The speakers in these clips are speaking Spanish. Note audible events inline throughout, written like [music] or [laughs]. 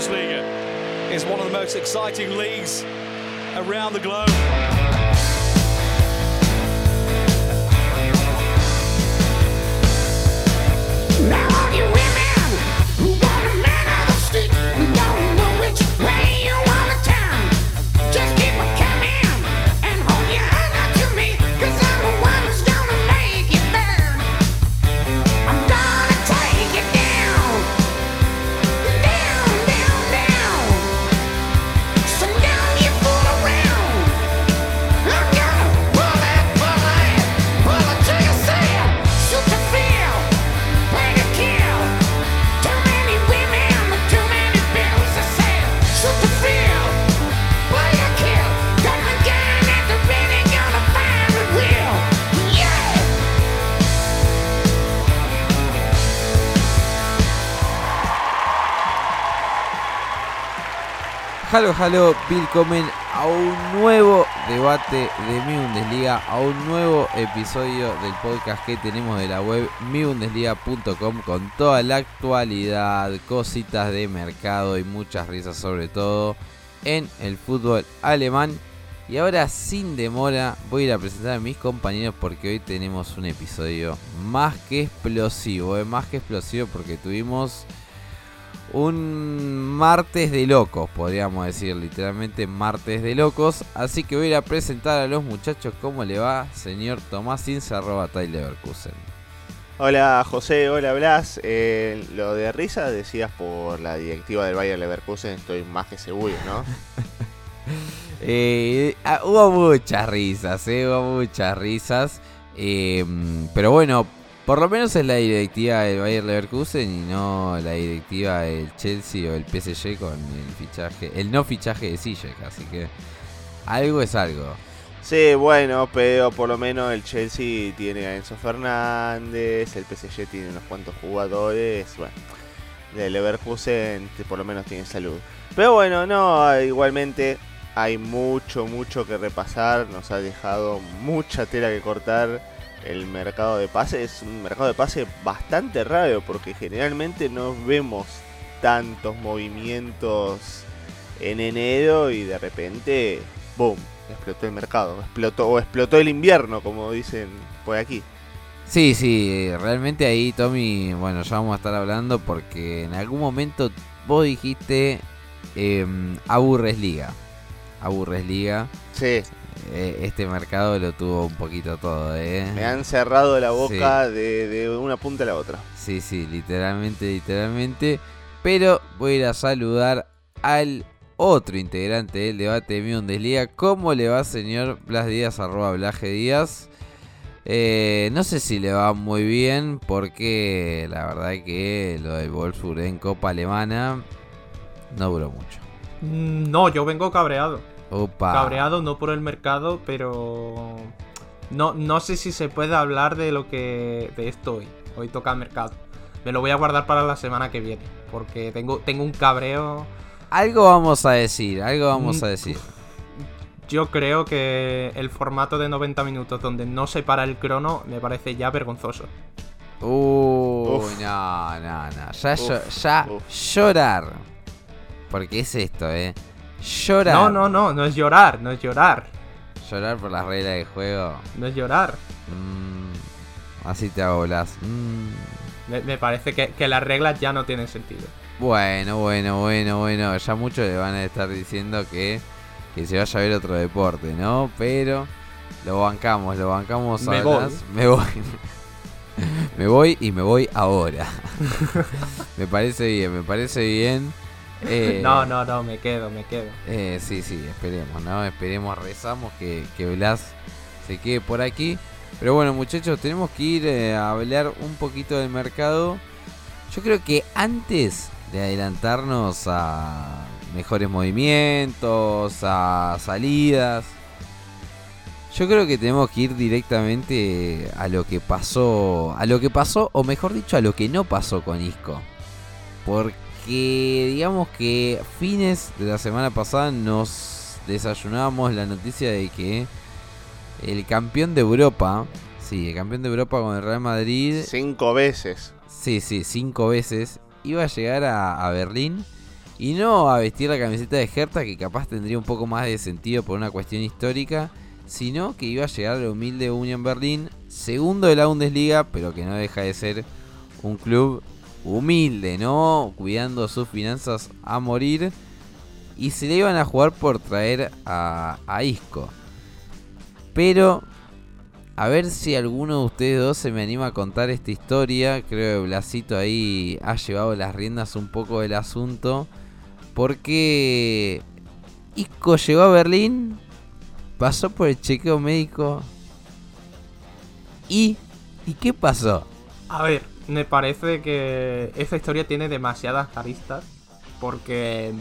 Bundesliga is one of the most exciting leagues around the globe. Halo, halo, willkommen a un nuevo debate de Mi Bundesliga, a un nuevo episodio del podcast que tenemos de la web mibundesliga.com con toda la actualidad, cositas de mercado y muchas risas sobre todo en el fútbol alemán. Y ahora sin demora voy a ir a presentar a mis compañeros porque hoy tenemos un episodio más que explosivo, eh, más que explosivo porque tuvimos un martes de locos, podríamos decir, literalmente martes de locos. Así que voy a ir a presentar a los muchachos cómo le va, señor Tomás Ince, arroba Tyler Leverkusen. Hola José, hola Blas. Eh, lo de risa decías por la directiva del Bayern Leverkusen, estoy más que seguro, ¿no? [laughs] Eh, ah, hubo muchas risas, eh, hubo muchas risas. Pero bueno, por lo menos es la directiva del Bayern Leverkusen y no la directiva del Chelsea o el PSG con el fichaje, el no fichaje de Ziyech, así que algo es algo. Sí, bueno, pero por lo menos el Chelsea tiene a Enzo Fernández, el PSG tiene unos cuantos jugadores, bueno, el Leverkusen por lo menos tiene salud. Pero bueno, no, igualmente hay mucho, mucho que repasar, nos ha dejado mucha tela que cortar. El mercado de pases es un mercado de pase bastante raro porque generalmente no vemos tantos movimientos en enero y de repente, ¡boom! explotó el mercado, explotó o explotó el invierno, como dicen por aquí. Sí, sí, realmente ahí Tommy, bueno, ya vamos a estar hablando porque en algún momento vos dijiste eh, aburres liga. Aburres liga. Sí, este mercado lo tuvo un poquito todo, ¿eh? me han cerrado la boca de, de una punta a la otra. Sí, sí, literalmente, literalmente. Pero voy a ir a saludar al otro integrante del debate de mi Bundesliga. ¿Cómo le va, señor Blas Díaz, arroba Blaje Díaz? Eh, no sé si le va muy bien porque la verdad que lo del Wolfsburg en Copa Alemana no duró mucho. Mm, No, yo vengo cabreado. Opa. Cabreado no por el mercado, pero no, no sé si se puede hablar de lo que de esto hoy. Hoy toca mercado. Me lo voy a guardar para la semana que viene, porque tengo, tengo un cabreo. Algo vamos a decir, algo vamos Mm, a decir. Yo creo que el formato de 90 minutos donde no se para el crono me parece ya vergonzoso. Uy, Uf. no, no, no. Ya, Uf, ya uf. llorar. Porque es esto, eh. Llorar. No, no, no, no es llorar, no es llorar. Llorar por las reglas del juego. No es llorar. Mm, así te hago Blas. Mm, Me, me parece que, que las reglas ya no tienen sentido. bueno, bueno, bueno, bueno. Ya muchos le van a estar diciendo que, que se vaya a ver otro deporte, ¿no? Pero lo bancamos, lo bancamos Me voy. Me voy. [laughs] me voy y me voy ahora. [laughs] [laughs] me parece bien, me parece bien. Eh, No, no, no, me quedo, me quedo. Eh, sí, sí, esperemos, ¿no? Esperemos, rezamos que, que Blas se quede por aquí. Pero bueno, muchachos, tenemos que ir eh, a hablar un poquito del mercado. Yo creo que antes de adelantarnos a mejores movimientos, a salidas, yo creo que tenemos que ir directamente a lo que pasó, a lo que pasó, o mejor dicho, a lo que no pasó con Isco. Porque digamos que fines de la semana pasada nos desayunábamos la noticia de que el campeón de Europa, sí, el campeón de Europa con el Real Madrid, Cinco veces. sí, sí, cinco veces, iba a llegar a, a Berlín Y no a vestir la camiseta de Hertha, que capaz tendría un poco más de sentido por una cuestión histórica, sino que iba a llegar al humilde Union Berlin, segundo de la Bundesliga, pero que no deja de ser un club humilde, ¿no? Cuidando sus finanzas a morir. Y se le iban a jugar por traer a, Isco. Pero, a ver si alguno de ustedes dos se me anima a contar esta historia. Creo que Blasito ahí ha llevado las riendas un poco del asunto. Porque Isco llegó a Berlín, pasó por el chequeo médico. ¿Y, ¿y qué pasó? A ver, me parece que esta historia tiene demasiadas aristas. Porque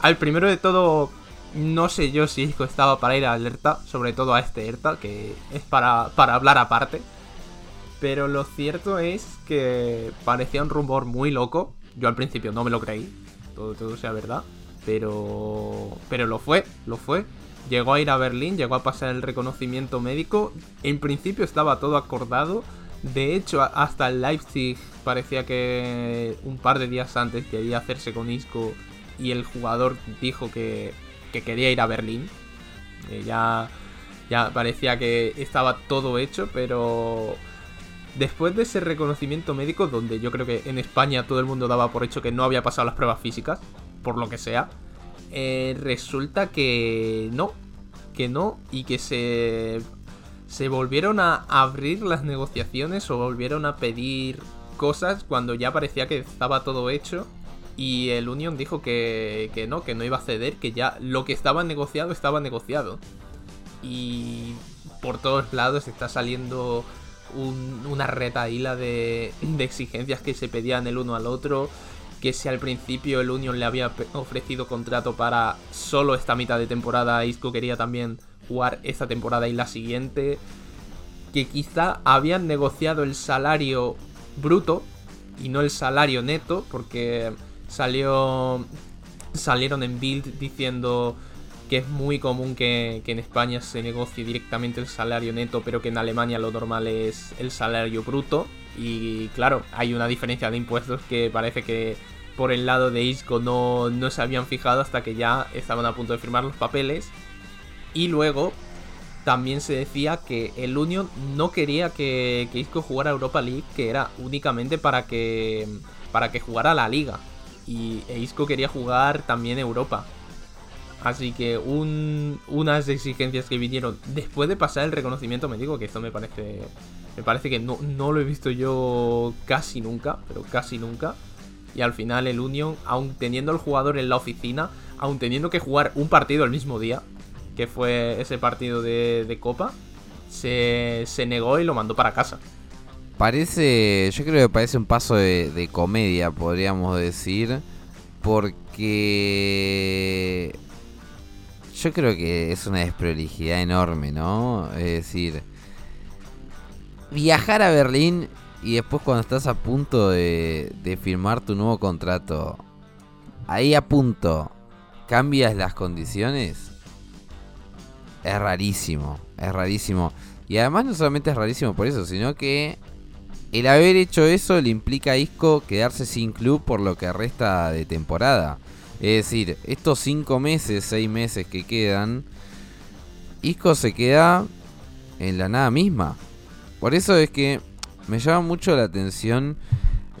al primero de todo, no sé yo si Isco estaba para ir a alerta, sobre todo a este ERTA, que es para, para hablar aparte. Pero lo cierto es que parecía un rumor muy loco. Yo al principio no me lo creí, todo, todo sea verdad. Pero, pero lo fue, lo fue. Llegó a ir a Berlín, llegó a pasar el reconocimiento médico. En principio estaba todo acordado. De hecho, hasta Leipzig parecía que un par de días antes quería hacerse con Isco y el jugador dijo que, que quería ir a Berlín. Eh, ya, ya parecía que estaba todo hecho, pero después de ese reconocimiento médico, donde yo creo que en España todo el mundo daba por hecho que no había pasado las pruebas físicas, por lo que sea, eh, resulta que no, que no, y que se, se volvieron a abrir las negociaciones o volvieron a pedir cosas cuando ya parecía que estaba todo hecho. Y el Union dijo que, que no, que no iba a ceder, que ya lo que estaba negociado estaba negociado. Y por todos lados está saliendo un- una retaíla de, de exigencias que se pedían el uno al otro. Que si al principio el Union le había ofrecido contrato para solo esta mitad de temporada, Isco quería también jugar esta temporada y la siguiente. Que quizá habían negociado el salario bruto y no el salario neto, porque salió salieron en Bild diciendo que es muy común que, que en España se negocie directamente el salario neto, pero que en Alemania lo normal es el salario bruto. Y claro, hay una diferencia de impuestos que parece que por el lado de Isco no, no se habían fijado hasta que ya estaban a punto de firmar los papeles. Y luego también se decía que el Union no quería que, que Isco jugara Europa League, que era únicamente para que, para que jugara la liga. Y e Isco quería jugar también Europa. Así que un- unas exigencias que vinieron después de pasar el reconocimiento médico, que esto me parece. Me parece que no, no lo he visto yo casi nunca, pero casi nunca. Y al final el Union, aun teniendo el jugador en la oficina, aun teniendo que jugar un partido el mismo día, que fue ese partido de, de Copa, se, se negó y lo mandó para casa. Parece, yo creo que parece un paso de, de comedia, podríamos decir, porque yo creo que es una desprolijidad enorme, ¿no? Es decir, viajar a Berlín y después cuando estás a punto de, de firmar tu nuevo contrato, ahí a punto, cambias las condiciones, es rarísimo, es rarísimo. Y además no solamente es rarísimo por eso, sino que el haber hecho eso le implica a Isco quedarse sin club por lo que resta de temporada. Es decir, estos 5 meses, 6 meses que quedan, Isco se queda en la nada misma. Por eso es que me llama mucho la atención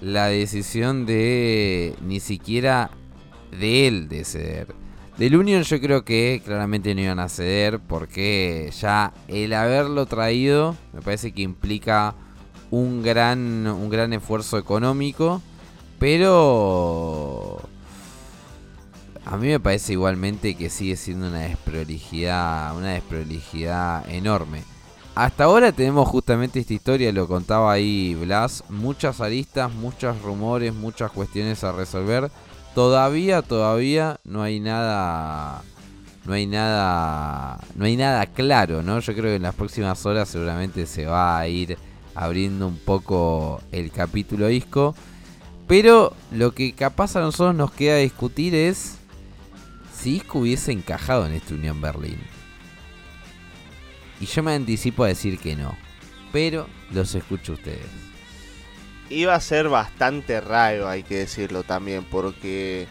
la decisión de ni siquiera de él de ceder. Del Union yo creo que claramente no iban a ceder porque ya el haberlo traído me parece que implica un gran, un gran esfuerzo económico, pero a mí me parece igualmente que sigue siendo una desprolijidad, una desprolijidad enorme. Hasta ahora tenemos justamente esta historia, lo contaba ahí Blas, muchas aristas, muchos rumores, muchas cuestiones a resolver. Todavía, todavía no hay nada, no hay nada, no hay nada claro, ¿no? Yo creo que en las próximas horas seguramente se va a ir abriendo un poco el capítulo disco. Pero lo que capaz a nosotros nos queda discutir es si Isco hubiese encajado en esta Unión Berlín. Y yo me anticipo a decir que no. Pero los escucho a ustedes. Iba a ser bastante raro, hay que decirlo también, porque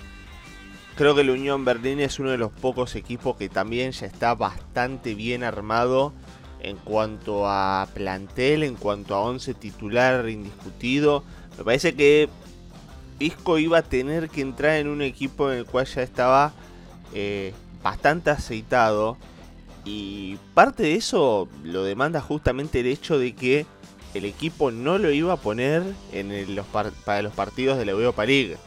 creo que el Unión Berlín es uno de los pocos equipos que también ya está bastante bien armado en cuanto a plantel, en cuanto a 11 titular indiscutido. Me parece que Isco iba a tener que entrar en un equipo en el cual ya estaba eh, bastante aceitado. Y parte de eso lo demanda justamente el hecho de que el equipo no lo iba a poner en los para los partidos de la Europa League.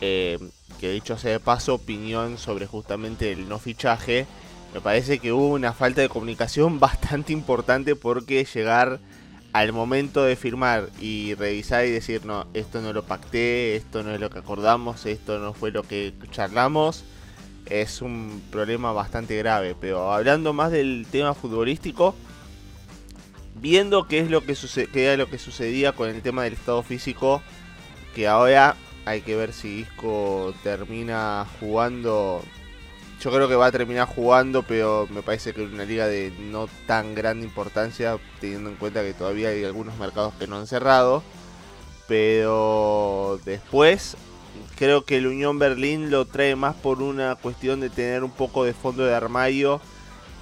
Eh, que dicho sea de paso, opinión sobre justamente el no fichaje. Me parece que hubo una falta de comunicación [laughs] bastante importante porque llegar al momento de firmar y revisar y decir, no, esto no lo pacté, esto no es lo que acordamos, esto no fue lo que charlamos, es un problema bastante grave. Pero hablando más del tema futbolístico, viendo qué es lo que, qué lo que sucedía con el tema del estado físico, que ahora hay que ver si Isco termina jugando. Yo creo que va a terminar jugando, pero me parece que es una liga de no tan grande importancia, teniendo en cuenta que todavía hay algunos mercados que no han cerrado. Pero después creo que el Unión Berlín lo trae más por una cuestión de tener un poco de fondo de armario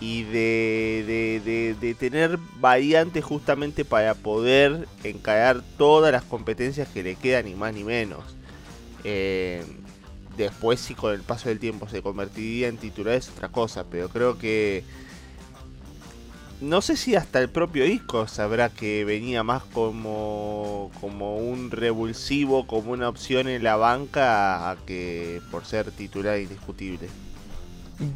y de, de, tener variantes justamente para poder encarar todas las competencias que le quedan, ni más ni menos. Eh, después si con el paso del tiempo se convertiría en titular es otra cosa, pero creo que no sé si hasta el propio Isco sabrá que venía más como, como un revulsivo, como una opción en la banca a que por ser titular indiscutible.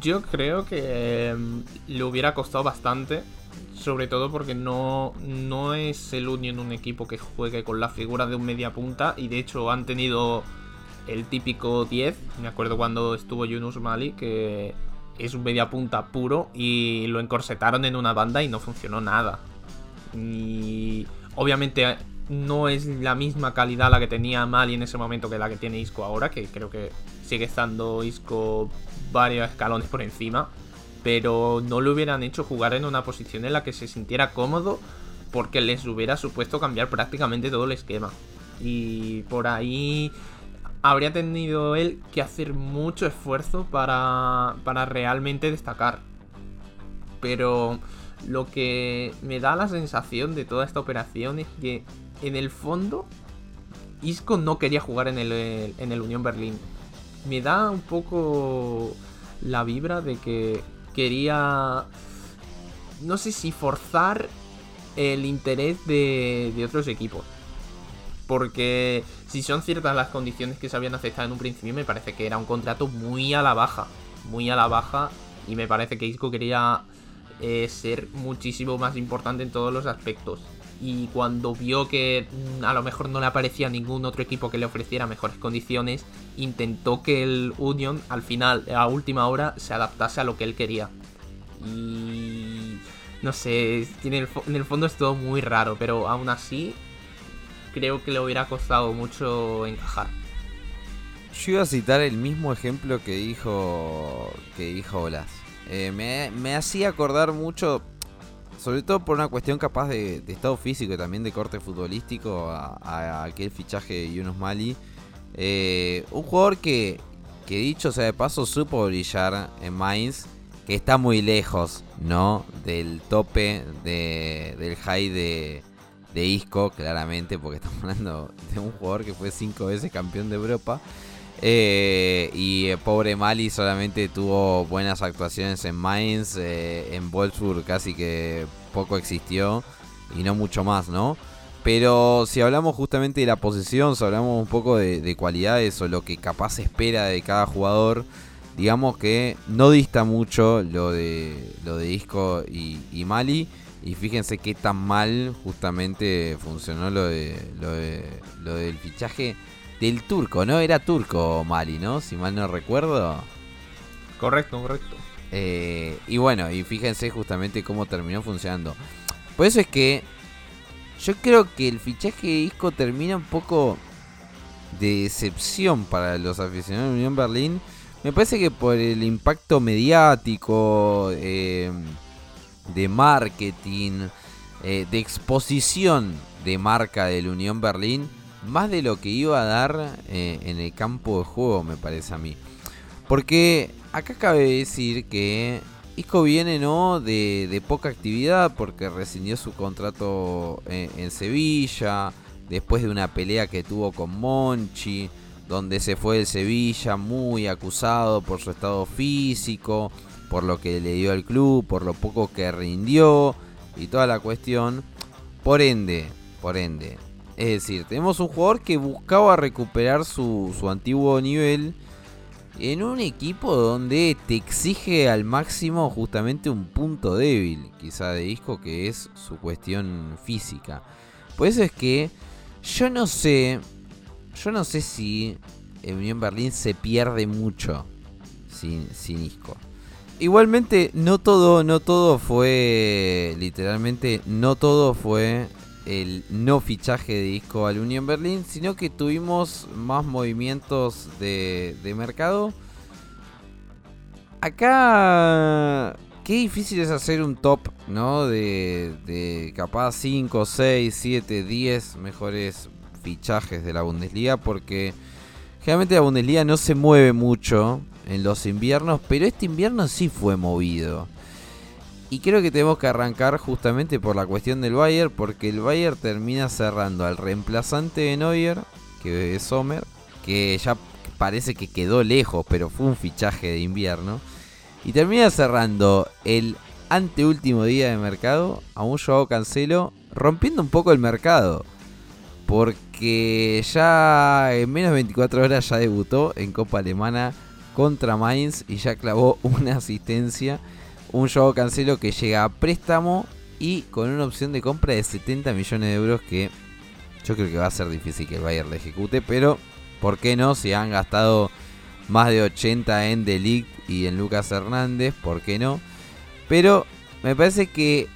Yo creo que em, le hubiera costado bastante, sobre todo porque no, no es el Union un equipo que juegue con la figura de un media punta y de hecho han tenido el típico 10. Me acuerdo cuando estuvo Yunus Mali, que es un media punta puro y lo encorsetaron en una banda y no funcionó nada. Y obviamente no es la misma calidad la que tenía Mali en ese momento que la que tiene Isco ahora, que creo que sigue estando Isco varios escalones por encima. Pero no lo hubieran hecho jugar en una posición en la que se sintiera cómodo porque les hubiera supuesto cambiar prácticamente todo el esquema. Y por ahí habría tenido él que hacer mucho esfuerzo para, para realmente destacar. Pero lo que me da la sensación de toda esta operación es que en el fondo Isco no quería jugar en el, en el Unión Berlín. Me da un poco la vibra de que quería, no sé si forzar el interés de, otros equipos. Porque si son ciertas las condiciones que se habían aceptado en un principio, me parece que era un contrato muy a la baja. Muy a la baja. Y me parece que Isco quería eh, ser muchísimo más importante en todos los aspectos. Y cuando vio que mm, a lo mejor no le aparecía ningún otro equipo que le ofreciera mejores condiciones, intentó que el Union al final, a última hora, se adaptase a lo que él quería. Y no sé, en el, en el fondo es todo muy raro, pero aún así creo que le hubiera costado mucho encajar. Yo iba a citar el mismo ejemplo que dijo que dijo Olas. Eh, me, hacía acordar mucho, sobre todo por una cuestión capaz de, estado físico y también de corte futbolístico, a, aquel fichaje de Yunus Mali. Eh, un jugador que, que dicho sea de paso, supo brillar en Mainz, que está muy lejos, ¿no? Del tope del high de, de Isco, claramente, porque estamos hablando de un jugador que fue cinco veces campeón de Europa. Eh, y el pobre Mali solamente tuvo buenas actuaciones en Mainz, eh, en Wolfsburg casi que poco existió y no mucho más, ¿no? Pero si hablamos justamente de la posición, si hablamos un poco de, cualidades o lo que capaz espera de cada jugador, digamos que no dista mucho lo de, lo de Isco y, y Mali. Y fíjense qué tan mal justamente funcionó lo de, lo de lo del fichaje del turco, ¿no? Era turco Mali, ¿no? Si mal no recuerdo. Correcto, correcto. Eh, y bueno, y fíjense justamente cómo terminó funcionando. Por eso es que yo creo que el fichaje de Isco termina un poco de decepción para los aficionados de Unión Berlín. Me parece que por el impacto mediático, eh, de marketing, eh, de exposición de marca del Unión Berlín, más de lo que iba a dar eh, en el campo de juego, me parece a mí. Porque acá cabe decir que Isco viene ¿no? de, de poca actividad porque rescindió su contrato en, en Sevilla, después de una pelea que tuvo con Monchi, donde se fue del Sevilla muy acusado por su estado físico, por lo que le dio al club, por lo poco que rindió y toda la cuestión. Por ende, por ende. Es decir, tenemos un jugador que buscaba recuperar su, su antiguo nivel en un equipo donde te exige al máximo justamente un punto débil, quizá de disco, que es su cuestión física. Por eso es que yo no sé, yo no sé si el Unión Berlín se pierde mucho sin, sin Isco. Igualmente, no todo, no todo fue, literalmente, no todo fue el no fichaje de disco al Unión Berlín, sino que tuvimos más movimientos de, mercado. Acá, qué difícil es hacer un top, ¿no? De, de capaz 5, 6, 7, 10 mejores fichajes de la Bundesliga, porque generalmente la Bundesliga no se mueve mucho en los inviernos, pero este invierno sí fue movido. Y creo que tenemos que arrancar justamente por la cuestión del Bayern, porque el Bayern termina cerrando al reemplazante de Neuer, que es Sommer, que ya parece que quedó lejos, pero fue un fichaje de invierno. Y termina cerrando el anteúltimo día de mercado a un Joao Cancelo, rompiendo un poco el mercado. Porque ya en menos de 24 horas ya debutó en Copa Alemana contra Mainz y ya clavó [laughs] una asistencia. Un Joao Cancelo que llega a préstamo y con una opción de compra de 70 millones de euros que yo creo que va a ser difícil que el Bayern le ejecute, pero ¿por qué no? Si han gastado más de 80 en Delict y en Lucas Hernández, ¿por qué no? Pero me parece que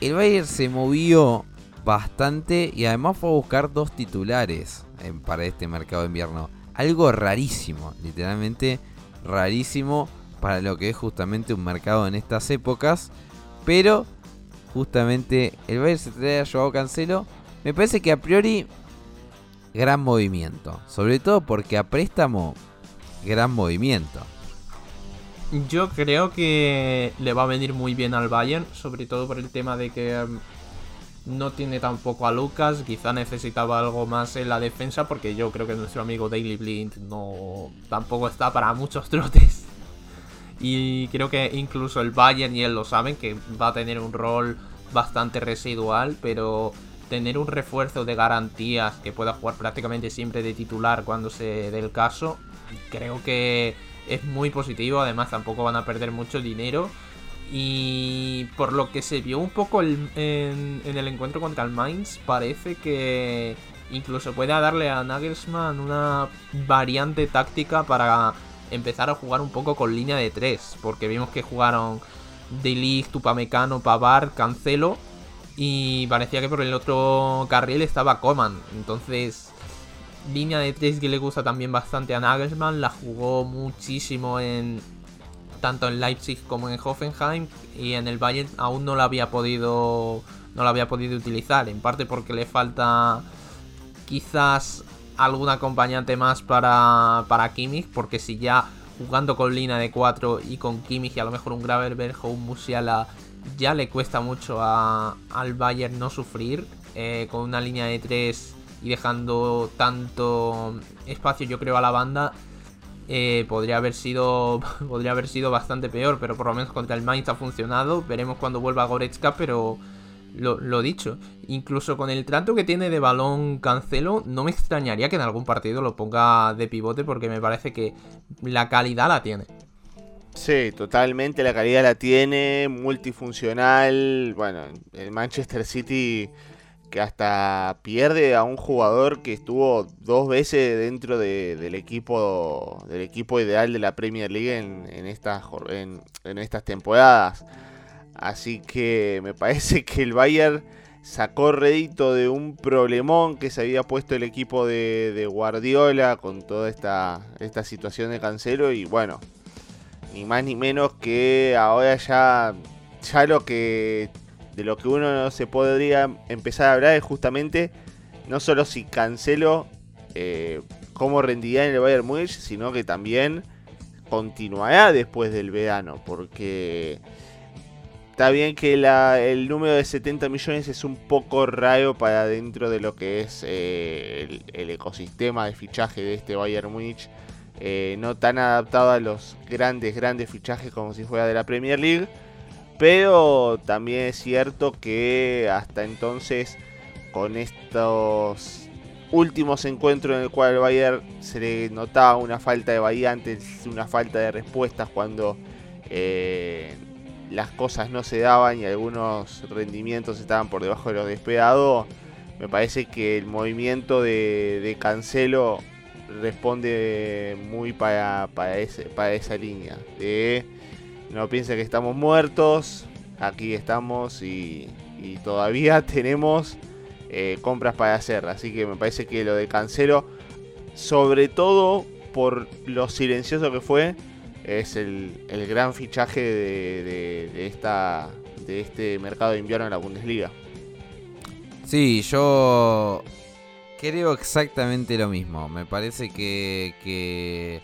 el Bayern se movió bastante y además fue a buscar dos titulares para este mercado de invierno. Algo rarísimo, literalmente rarísimo para lo que es justamente un mercado en estas épocas. Pero justamente el Bayern se trae a Joao Cancelo. Me parece que a priori gran movimiento. Sobre todo porque a préstamo gran movimiento. Yo creo que le va a venir muy bien al Bayern, sobre todo por el tema de que um, no tiene tampoco a Lucas, quizá necesitaba algo más en la defensa porque yo creo que nuestro amigo Daily Blind no tampoco está para muchos trotes. Y creo que incluso el Bayern y él lo saben que va a tener un rol bastante residual, pero tener un refuerzo de garantías que pueda jugar prácticamente siempre de titular cuando se dé el caso, creo que es muy positivo. Además, tampoco van a perder mucho dinero. Y por lo que se vio un poco el- en, en el encuentro contra el Mainz, parece que incluso pueda darle a Nagelsmann una variante táctica para empezar a jugar un poco con línea de 3. Porque vimos que jugaron De Ligt, Tupamecano, Pavar, Cancelo. Y parecía que por el otro carril estaba Coman. Entonces, línea de 3 que le gusta también bastante a Nagelsmann. La jugó muchísimo en tanto en Leipzig como en Hoffenheim. Y en el Bayern aún no la había podido. No la había podido utilizar. En parte porque le falta quizás algún acompañante más para, para Kimmich. Porque si ya jugando con línea de 4 y con Kimmich y a lo mejor un Gravenberg o un Musiala ya le cuesta mucho a- al Bayern no sufrir. eh, con una línea de 3 y dejando tanto espacio yo creo a la banda. eh, podría haber sido [laughs] podría haber sido bastante peor, pero por lo menos contra el Mainz ha funcionado. Veremos cuando vuelva Goretzka, pero lo, dicho, incluso con el trato que tiene de balón Cancelo, no me extrañaría que en algún partido lo ponga de pivote porque me parece que la calidad la tiene. Sí, totalmente la calidad la tiene, multifuncional. Bueno, el Manchester City que hasta pierde a un jugador que estuvo dos veces dentro de- del equipo del equipo ideal de la Premier League en, en estas en, en estas temporadas. Así que me parece [laughs] que el Bayern sacó rédito de un problemón que se había puesto el equipo de, Guardiola con toda esta, esta situación de Cancelo y bueno, ni más ni menos que ahora ya, ya lo que de lo que uno se podría empezar a hablar es justamente no solo si Cancelo eh, cómo en el Bayern Múnich, sino que también continuará después del verano, porque está bien que el número de 70 millones es un poco raro para dentro de lo que es eh, el, el ecosistema de fichaje de este Bayern Múnich, eh, no tan adaptado a los grandes, grandes fichajes como si fuera de la Premier League, pero también es cierto que hasta entonces con estos últimos encuentros en el cual el Bayern se le notaba una falta de variantes, una falta de respuestas cuando eh, las cosas no se daban y algunos rendimientos estaban por debajo de lo esperado. Me parece que el movimiento de, Cancelo responde muy para, para, ese, para esa línea. No piensa que estamos muertos, aquí estamos y, y todavía [laughs] tenemos eh, compras para hacer. Así que me parece que lo de Cancelo, sobre todo por lo silencioso que fue, es el, el gran fichaje de, de- esta, de este mercado de invierno en la Bundesliga. Sí, yo creo exactamente lo mismo. Me parece que, que,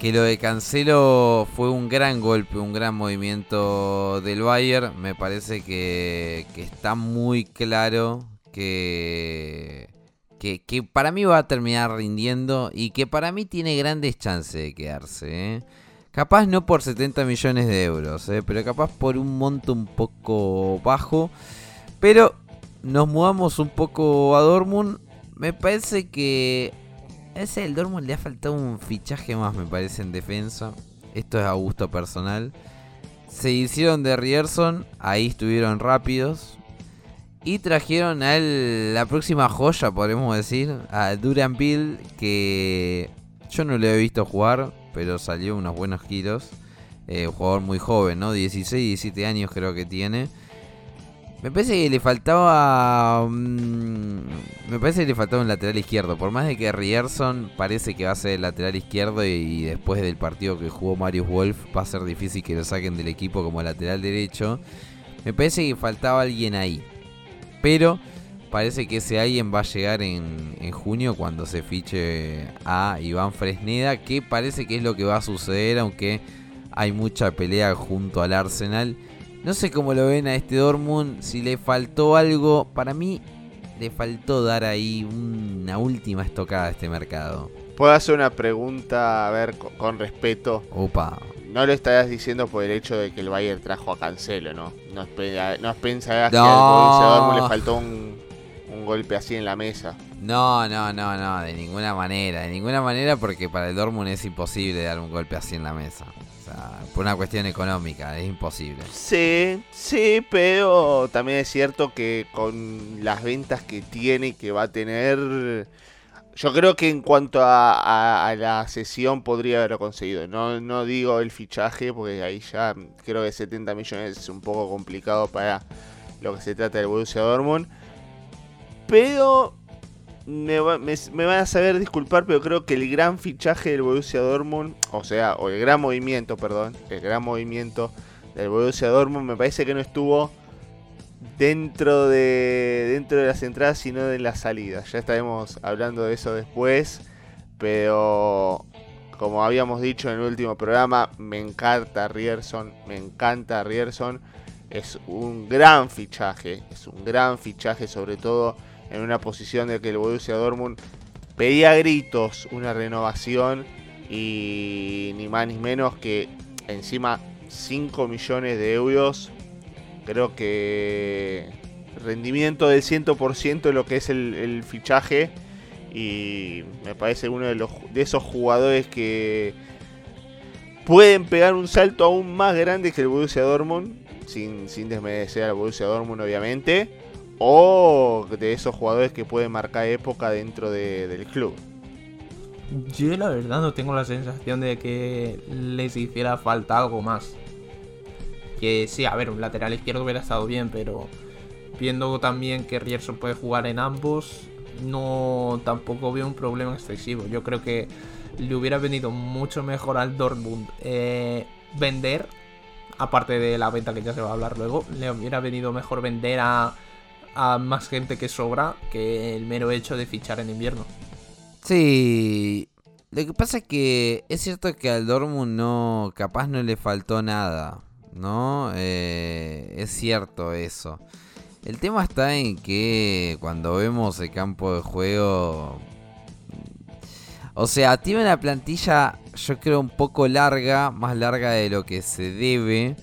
que lo de Cancelo fue un gran golpe, un gran movimiento del Bayern. Me parece que, que está muy claro que, que, para mí va a terminar rindiendo y que para mí tiene grandes chances de quedarse. ¿eh? Capaz no por 70 millones de euros, ¿eh? pero capaz por un monto un poco bajo. Pero nos mudamos un poco a Dortmund. Me parece que ese el Dortmund le ha faltado un fichaje más, me parece, en defensa. Esto es a gusto personal. Se hicieron de Rierson, ahí estuvieron rápidos. Y trajeron a él la próxima joya, podemos decir, a Duran Bill, que yo no le he visto jugar, pero salió unos buenos kilos. Eh, un jugador muy joven, ¿no? 16, 17 años creo que tiene. Me parece que le faltaba. mm, me parece que le faltaba un lateral izquierdo. Por más de que Rierson parece que va a ser el lateral izquierdo y, y después del partido que jugó Marius Wolf va a ser difícil que lo saquen del equipo como lateral derecho. Me parece que faltaba alguien ahí. Pero parece que ese alguien va a llegar en, en junio cuando se fiche a Iván Fresneda. Que parece que es lo que va a suceder, aunque hay mucha pelea junto al Arsenal. No sé cómo lo ven a este Dortmund, si le faltó algo. Para mí le faltó dar ahí una última estocada a este mercado. Puedo hacer una pregunta, a ver, con, con respeto. Opa. No lo estarás diciendo por el hecho de que el Bayern trajo a Cancelo, ¿no? No, espe- no pensarás que al Borussia le faltó un, un golpe así en la mesa. No, no, no, no, de ninguna manera, de ninguna manera porque para el Dortmund es imposible dar un golpe así en la mesa. O sea, por una cuestión económica, es imposible. Sí, sí, pero también es cierto que con las ventas que tiene y que va a tener, yo creo que en cuanto a, a- la sesión podría haberlo conseguido. No, no digo el fichaje, porque ahí ya creo que 70 millones es un poco complicado para lo que se trata del Borussia Dortmund. Pero me, va- me van a saber disculpar, pero creo que el gran fichaje del Borussia Dortmund, o sea, o el gran movimiento, perdón, el gran movimiento del Borussia Dortmund me parece que no estuvo dentro de dentro de las entradas sino de las salidas. Ya estaremos hablando de eso después, pero como habíamos dicho en el último programa, me encanta Rierson, me encanta Rierson. Es un gran fichaje, es un gran fichaje sobre todo en una posición de que el Borussia Dortmund pedía gritos una renovación y ni más ni menos que encima 5 millones de euros. Creo que rendimiento del 100% de lo que es el, fichaje y me parece uno de, los, de esos jugadores que pueden pegar un salto aún más grande que el Borussia Dortmund, sin, sin desmerecer al Borussia Dortmund obviamente, o de esos jugadores que pueden marcar época dentro de- del club. Yo la verdad no tengo la sensación de que les hiciera falta algo más. Que sí, a ver, un lateral izquierdo hubiera estado bien, pero viendo también que Rierson puede jugar en ambos, no tampoco veo un problema excesivo. Yo creo que le hubiera venido mucho mejor al Dortmund eh, vender, aparte de la venta que ya se va a hablar luego, le hubiera venido mejor vender a, a más gente que sobra que el mero hecho de fichar en invierno. Sí, lo que pasa es que es cierto que al Dortmund no, capaz no le faltó nada, ¿no? Eh, es cierto eso. El tema está en que cuando vemos el campo de juego, o sea, tiene una plantilla, yo creo, un poco larga, más larga de lo que se debe.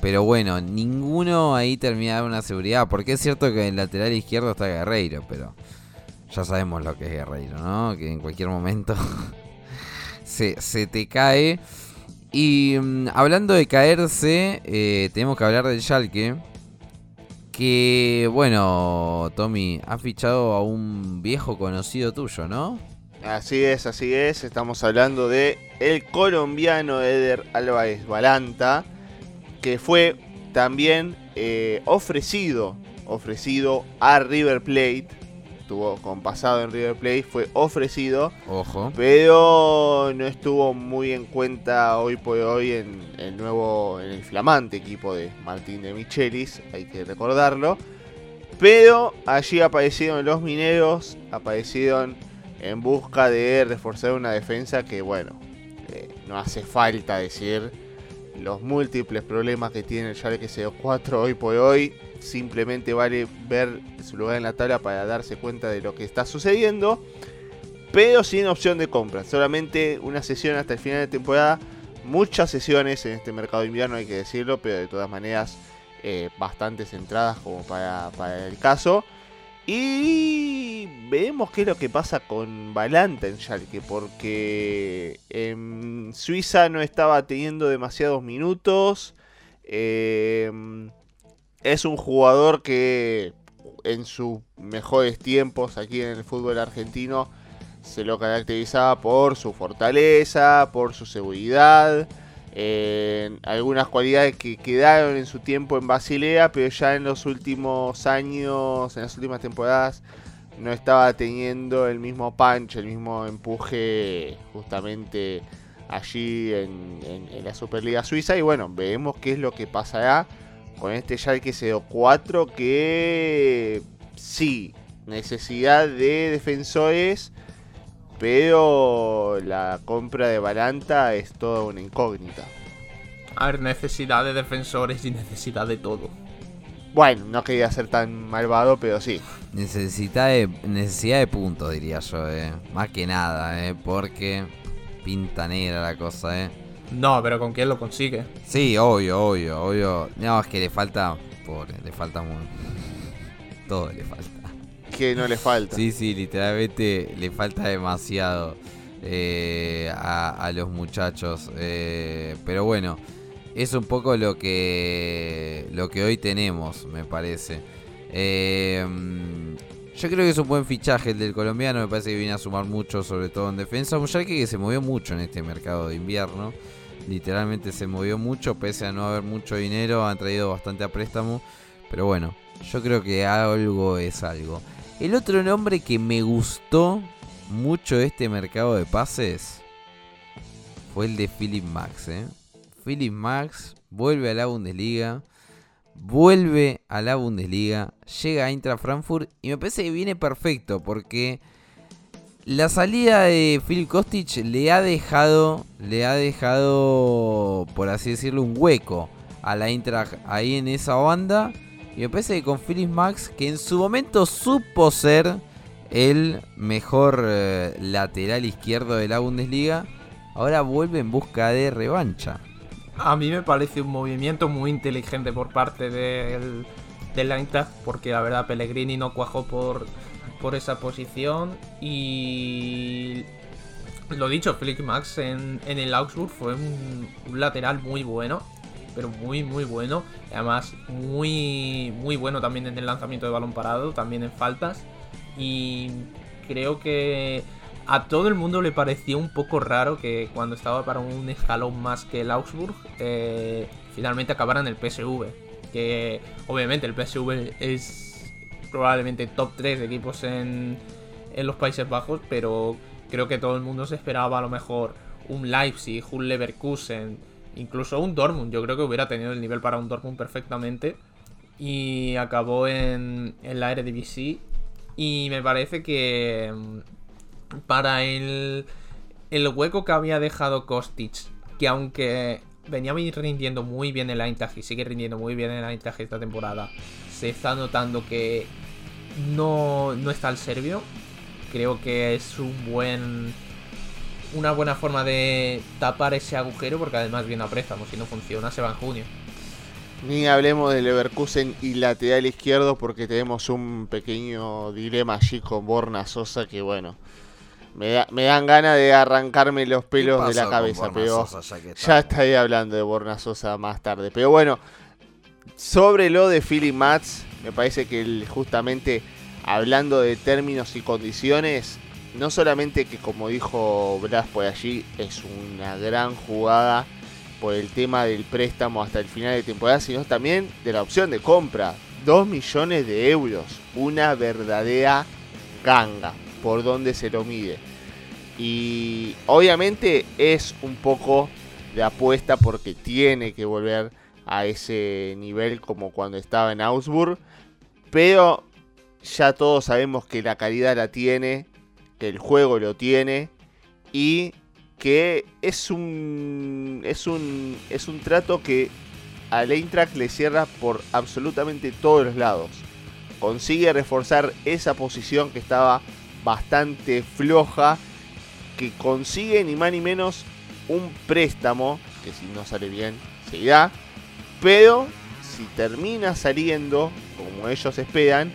Pero bueno, ninguno ahí termina de una seguridad. Porque es cierto que en el lateral izquierdo está Guerreiro, pero ya sabemos lo que es Guerreiro, ¿no? Que en cualquier momento [laughs] se, se te cae. Y mm, hablando de caerse, eh, tenemos que hablar del Schalke. Que, bueno, Tommy, has fichado a un viejo conocido tuyo, ¿no? Así es, así es. Estamos hablando de el colombiano Eder Álvarez Balanta, que fue también eh, ofrecido, ofrecido a River Plate. Estuvo con pasado en River Plate, fue ofrecido, Ojo. pero no estuvo muy en cuenta hoy por hoy en el nuevo, en el flamante equipo de Martín de Michelis, hay que recordarlo. Pero allí aparecieron los mineros, aparecieron en busca de reforzar una defensa que, bueno, eh, no hace falta decir los múltiples problemas que tiene el Schalke 04 hoy por hoy. Simplemente vale ver su lugar en la tabla para darse cuenta de lo que está sucediendo. Pero sin opción de compra. Solamente una sesión hasta el final de temporada. Muchas sesiones en este mercado de invierno, hay que decirlo. Pero de todas maneras, eh, bastantes entradas como para, el caso. Y veremos qué es lo que pasa con Balanta en Schalke, porque en Suiza no estaba teniendo demasiados minutos. Eh, es un jugador que en sus mejores tiempos aquí en el fútbol argentino se lo caracterizaba por su fortaleza, por su seguridad. Eh, algunas cualidades que quedaron en su tiempo en Basilea, pero ya en los últimos años, en las últimas temporadas, no estaba teniendo el mismo punch, el mismo empuje justamente allí en, en- la Superliga Suiza. Y bueno, veremos qué es lo que pasará con este Schalke 04 que sí, necesidad de defensores. Pero la compra de Balanta es toda una incógnita. A ver, necesidad de defensores y necesidad de todo. Bueno, no quería ser tan malvado, pero sí. Necesidad de, necesidad de puntos, diría yo, eh. Más que nada, eh. Porque pinta negra la cosa, eh. No, pero ¿con quién lo consigue? Sí, obvio, obvio, obvio. No, es que le falta. Pobre, le falta muy. [laughs] Todo le falta. Que no le falta. Sí, sí, literalmente le falta demasiado eh, a, a los muchachos. eh, pero bueno, es un poco lo que lo que hoy tenemos, me parece. Eh, yo creo que es un buen fichaje el del colombiano. Me parece que viene a sumar mucho, sobre todo en defensa. Schalke que se movió mucho en este mercado de invierno. Literalmente se movió mucho, pese a no haber mucho dinero. Han traído bastante a préstamo. Pero bueno, yo creo que algo es algo. El otro nombre que me gustó mucho este mercado de pases fue el de Philip Max. ¿eh? Philip Max vuelve a la Bundesliga. Vuelve a la Bundesliga. Llega a Eintracht Frankfurt. Y me parece que viene perfecto. Porque la salida de Phil Kostic le ha dejado. Le ha dejado. Por así decirlo. Un hueco a la Eintracht ahí en esa banda. Y me parece que con Philip Max, que en su momento supo ser el mejor eh, lateral izquierdo de la Bundesliga, ahora vuelve en busca de revancha. A mí me parece un movimiento muy inteligente por parte del, del Eintracht, porque la verdad Pellegrini no cuajó por, por esa posición y lo dicho, Flick Max en, en el Augsburg fue un, un lateral muy bueno, pero muy muy bueno, además muy muy bueno también en el lanzamiento de balón parado, también en faltas. Y creo que a todo el mundo le pareció un poco raro que cuando estaba para un escalón más que el Augsburg, eh, finalmente acabara en el PSV. Que obviamente el PSV es probablemente top 3 de equipos en, en los Países Bajos, pero creo que todo el mundo se esperaba a lo mejor un Leipzig, un Leverkusen, incluso un Dortmund. Yo creo que hubiera tenido el nivel para un Dortmund perfectamente. Y acabó en, en la Eredivisie. Y me parece que para el, el hueco que había dejado Kostic, que aunque venía rindiendo muy bien en la Eintracht y sigue rindiendo muy bien en la Eintracht esta temporada, se está notando que no, no está el serbio. Creo que es un buen una buena forma de tapar ese agujero porque además viene a préstamo, si no funciona se va en junio. Ni hablemos del Leverkusen y lateral izquierdo porque tenemos un pequeño dilema allí con Borna Sosa que bueno, me, da- me dan ganas de arrancarme los pelos de la cabeza, pero ya ya estaré hablando de Borna Sosa más tarde. Pero bueno, sobre lo de Philly Mats, me parece que justamente hablando de términos y condiciones, no solamente que como dijo Blas por allí, es una gran jugada por el tema del préstamo hasta el final de temporada, sino también de la opción de compra. 2 millones de euros, una verdadera ganga, por donde se lo mide. Y obviamente es un poco de apuesta porque tiene que volver a ese nivel como cuando estaba en Augsburg. Pero ya todos sabemos que la calidad la tiene, que el juego lo tiene y que es un es un es un trato que al Eintracht le cierra por absolutamente todos los lados. Consigue reforzar esa posición que estaba bastante floja, que consigue ni más ni menos un préstamo, que si no sale bien se irá, pero si termina saliendo como ellos esperan,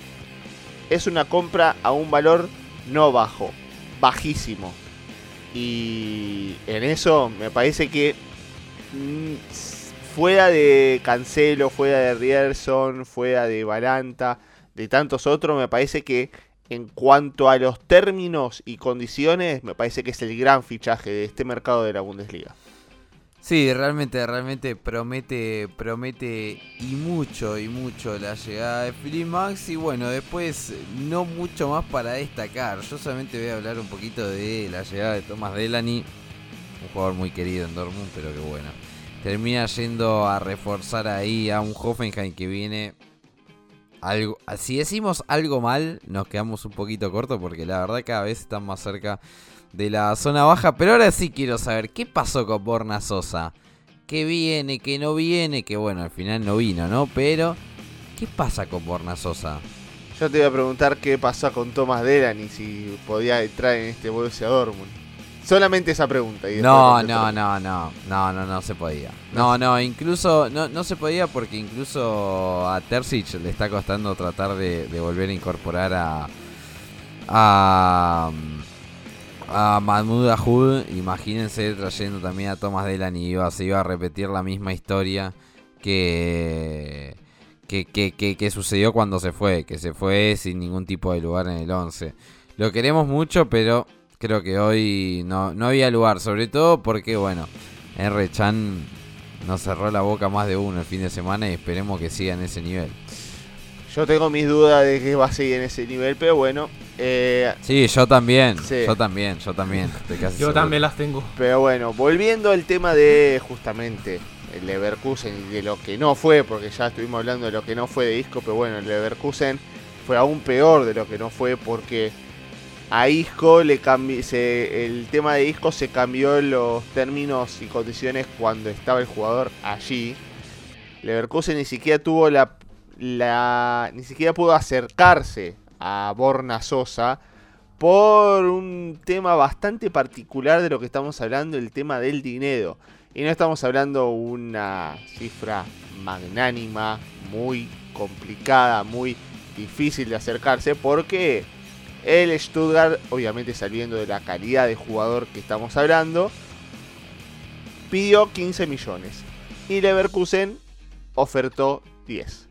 es una compra a un valor no bajo, bajísimo. Y en eso me parece que mm, fuera de Cancelo, fuera de Rierson, fuera de Balanta, de tantos otros, me parece que en cuanto a los términos y condiciones, me parece que es el gran fichaje de este mercado de la Bundesliga. Sí, realmente, realmente promete, promete y mucho, y mucho la llegada de Philip Max. Y bueno, después no mucho más para destacar. Yo solamente voy a hablar un poquito de la llegada de Thomas Delany, un jugador muy querido en Dortmund, pero que bueno. Termina yendo a reforzar ahí a un Hoffenheim que viene algo. Si decimos algo mal, nos quedamos un poquito cortos porque la verdad cada vez están más cerca de la zona baja. Pero ahora sí quiero saber qué pasó con Borna Sosa. ¿Qué viene? ¿Qué no viene? Que bueno, al final no vino, ¿no? Pero, ¿qué pasa con Borna Sosa? Yo te voy a preguntar qué pasó con Thomas Delan y si podía entrar en este Borussia Dortmund. Solamente esa pregunta. y No, no, no, no, no, no, no se podía. No, no, incluso, no, no se podía porque incluso a Terzic le está costando tratar de, de volver a incorporar a, a, a Mahmoud Ahud. Imagínense trayendo también a Thomas Delaney, iba, se iba a repetir la misma historia que, que, que, que, que sucedió cuando se fue, que se fue sin ningún tipo de lugar en el 11. Lo queremos mucho, pero creo que hoy no, no había lugar, sobre todo porque, bueno, R. Chan nos cerró la boca más de uno el fin de semana y esperemos que siga en ese nivel. Yo tengo mis dudas de que va a seguir en ese nivel, pero bueno. eh, Sí, yo también, Sí. yo también, yo también. estoy casi Yo seguro. también las tengo. pero bueno, volviendo al tema de justamente el Leverkusen y de lo que no fue, porque ya estuvimos hablando de lo que no fue de Isco, pero bueno, el Leverkusen fue aún peor de lo que no fue porque a Isco le se- el tema de Isco se cambió los términos y condiciones cuando estaba el jugador allí. Leverkusen ni siquiera tuvo la, la ni siquiera pudo acercarse a Borna Sosa por un tema bastante particular de lo que estamos hablando, el tema del dinero. Y no estamos hablando una cifra magnánima, muy complicada, muy difícil de acercarse, porque el Stuttgart, obviamente saliendo de la calidad de jugador que estamos hablando, pidió 15 millones. Y Leverkusen ofertó 10.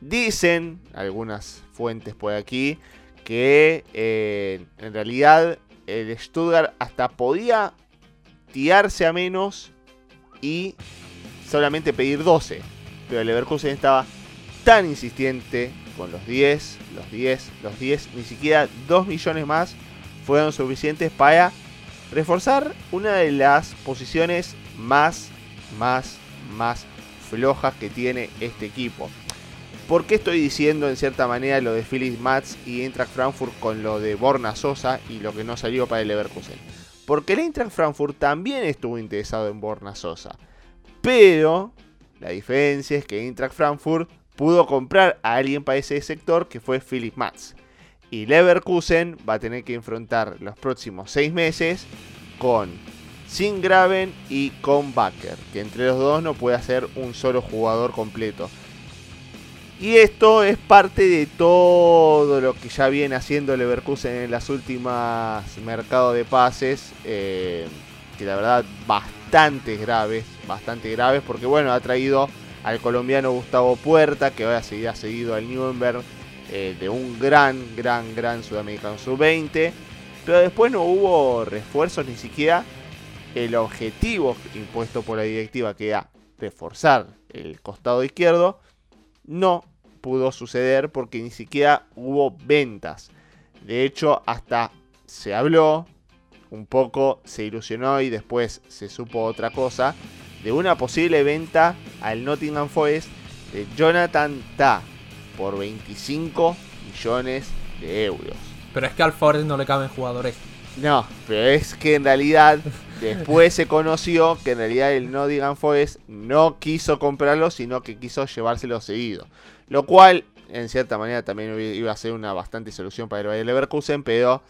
Dicen algunas fuentes por aquí que eh, en realidad el Stuttgart hasta podía tirarse a menos y solamente pedir 12. Pero el Leverkusen estaba tan insistente con los 10, los 10, los 10, ni siquiera 2 millones más fueron suficientes para reforzar una de las posiciones más, más, más flojas que tiene este equipo. ¿Por qué estoy diciendo en cierta manera lo de Philip Mats y Eintracht Frankfurt con lo de Borna Sosa y lo que no salió para el Leverkusen? Porque el Eintracht Frankfurt también estuvo interesado en Borna Sosa. Pero la diferencia es que Eintracht Frankfurt pudo comprar a alguien para ese sector que fue Philip Matz. Y Leverkusen va a tener que enfrentar los próximos seis meses con Singraven y con Bakker, que entre los dos no puede hacer un solo jugador completo. Y esto es parte de todo lo que ya viene haciendo Leverkusen en las últimas mercados de pases, eh, que la verdad bastante graves, bastante graves, porque bueno, ha traído al colombiano Gustavo Puerta, que ahora se ha seguido al Nuremberg eh, de un gran, gran, gran sudamericano sub-20. Pero después no hubo refuerzos, ni siquiera el objetivo impuesto por la directiva, que era reforzar el costado izquierdo, no pudo suceder porque ni siquiera hubo ventas. De hecho, hasta se habló, un poco se ilusionó y después se supo otra cosa, de una posible venta al Nottingham Forest de Jonathan Ta por 25 millones de euros. Pero es que al Forest no le caben jugadores. No, pero es que en realidad [laughs] después se conoció que en realidad el Nottingham Forest no quiso comprarlo, sino que quiso llevárselo seguido. Lo cual, en cierta manera, también iba a ser una bastante solución para el Bayer Leverkusen, pero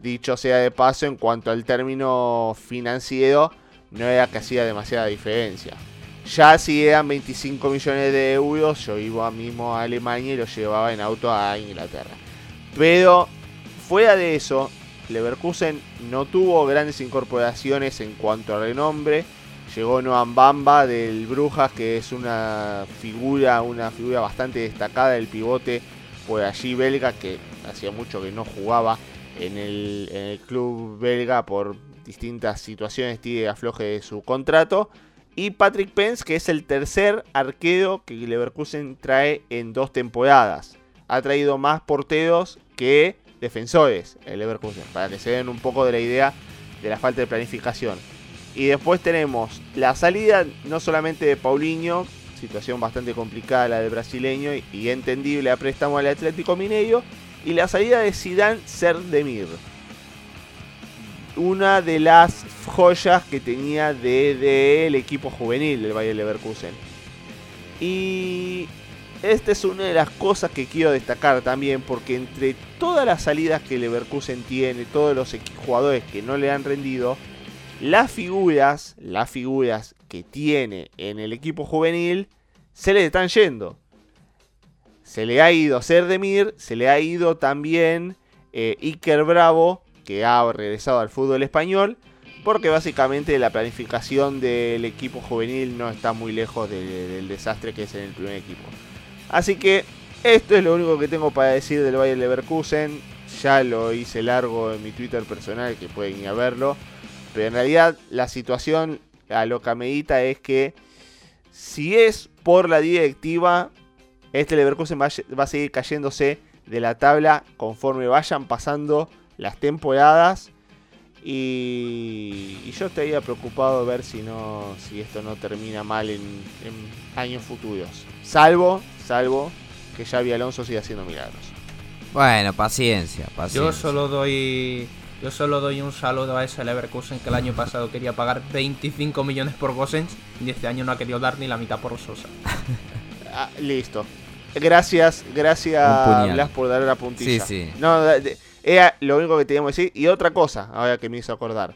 dicho sea de paso, en cuanto al término financiero, no era que hacía demasiada diferencia. Ya si eran 25 millones de euros, yo iba mismo a Alemania y lo llevaba en auto a Inglaterra. Pero fuera de eso, Leverkusen no tuvo grandes incorporaciones en cuanto a renombre. Llegó Noam Bamba del Brujas, que es una figura, una figura bastante destacada del pivote por allí belga, que hacía mucho que no jugaba en el, en el club belga por distintas situaciones, tiene afloje de su contrato. Y Patrick Pence, que es el tercer arquero que Leverkusen trae en dos temporadas. Ha traído más porteros que defensores el Leverkusen, para que se den un poco de la idea de la falta de planificación. Y después tenemos la salida no solamente de Paulinho, situación bastante complicada la del brasileño y entendible a préstamo al Atlético Mineiro, y la salida de Zidane Serdemir. Una de las joyas que tenía desde el equipo juvenil del Bayer Leverkusen. Y esta es una de las cosas que quiero destacar también, porque entre todas las salidas que Leverkusen tiene, todos los jugadores que no le han rendido, las figuras, las figuras que tiene en el equipo juvenil, se le están yendo. Se le ha ido Serdemir, se le ha ido también eh, Iker Bravo, que ha regresado al fútbol español, porque básicamente la planificación del equipo juvenil no está muy lejos de- del desastre que es en el primer equipo. Así que esto es lo único que tengo para decir del Bayer Leverkusen. Ya lo hice largo en mi Twitter personal, que pueden ir a verlo. Pero en realidad la situación a lo que medita es que si es por la directiva, este Leverkusen va a seguir cayéndose de la tabla conforme vayan pasando las temporadas. Y, y yo estaría preocupado de ver si no si esto no termina mal en, en años futuros. Salvo, salvo que Xavi Alonso siga haciendo milagros. Bueno, paciencia, paciencia. Yo solo doy. Yo solo doy un saludo a ese Leverkusen que el año pasado quería pagar 25 millones por Gosens y este año no ha querido dar ni la mitad por Sosa. Ah, listo. Gracias, gracias. Blas por dar la puntilla. Sí, sí. No, era lo único que teníamos que decir. Y otra cosa, ahora que me hizo acordar.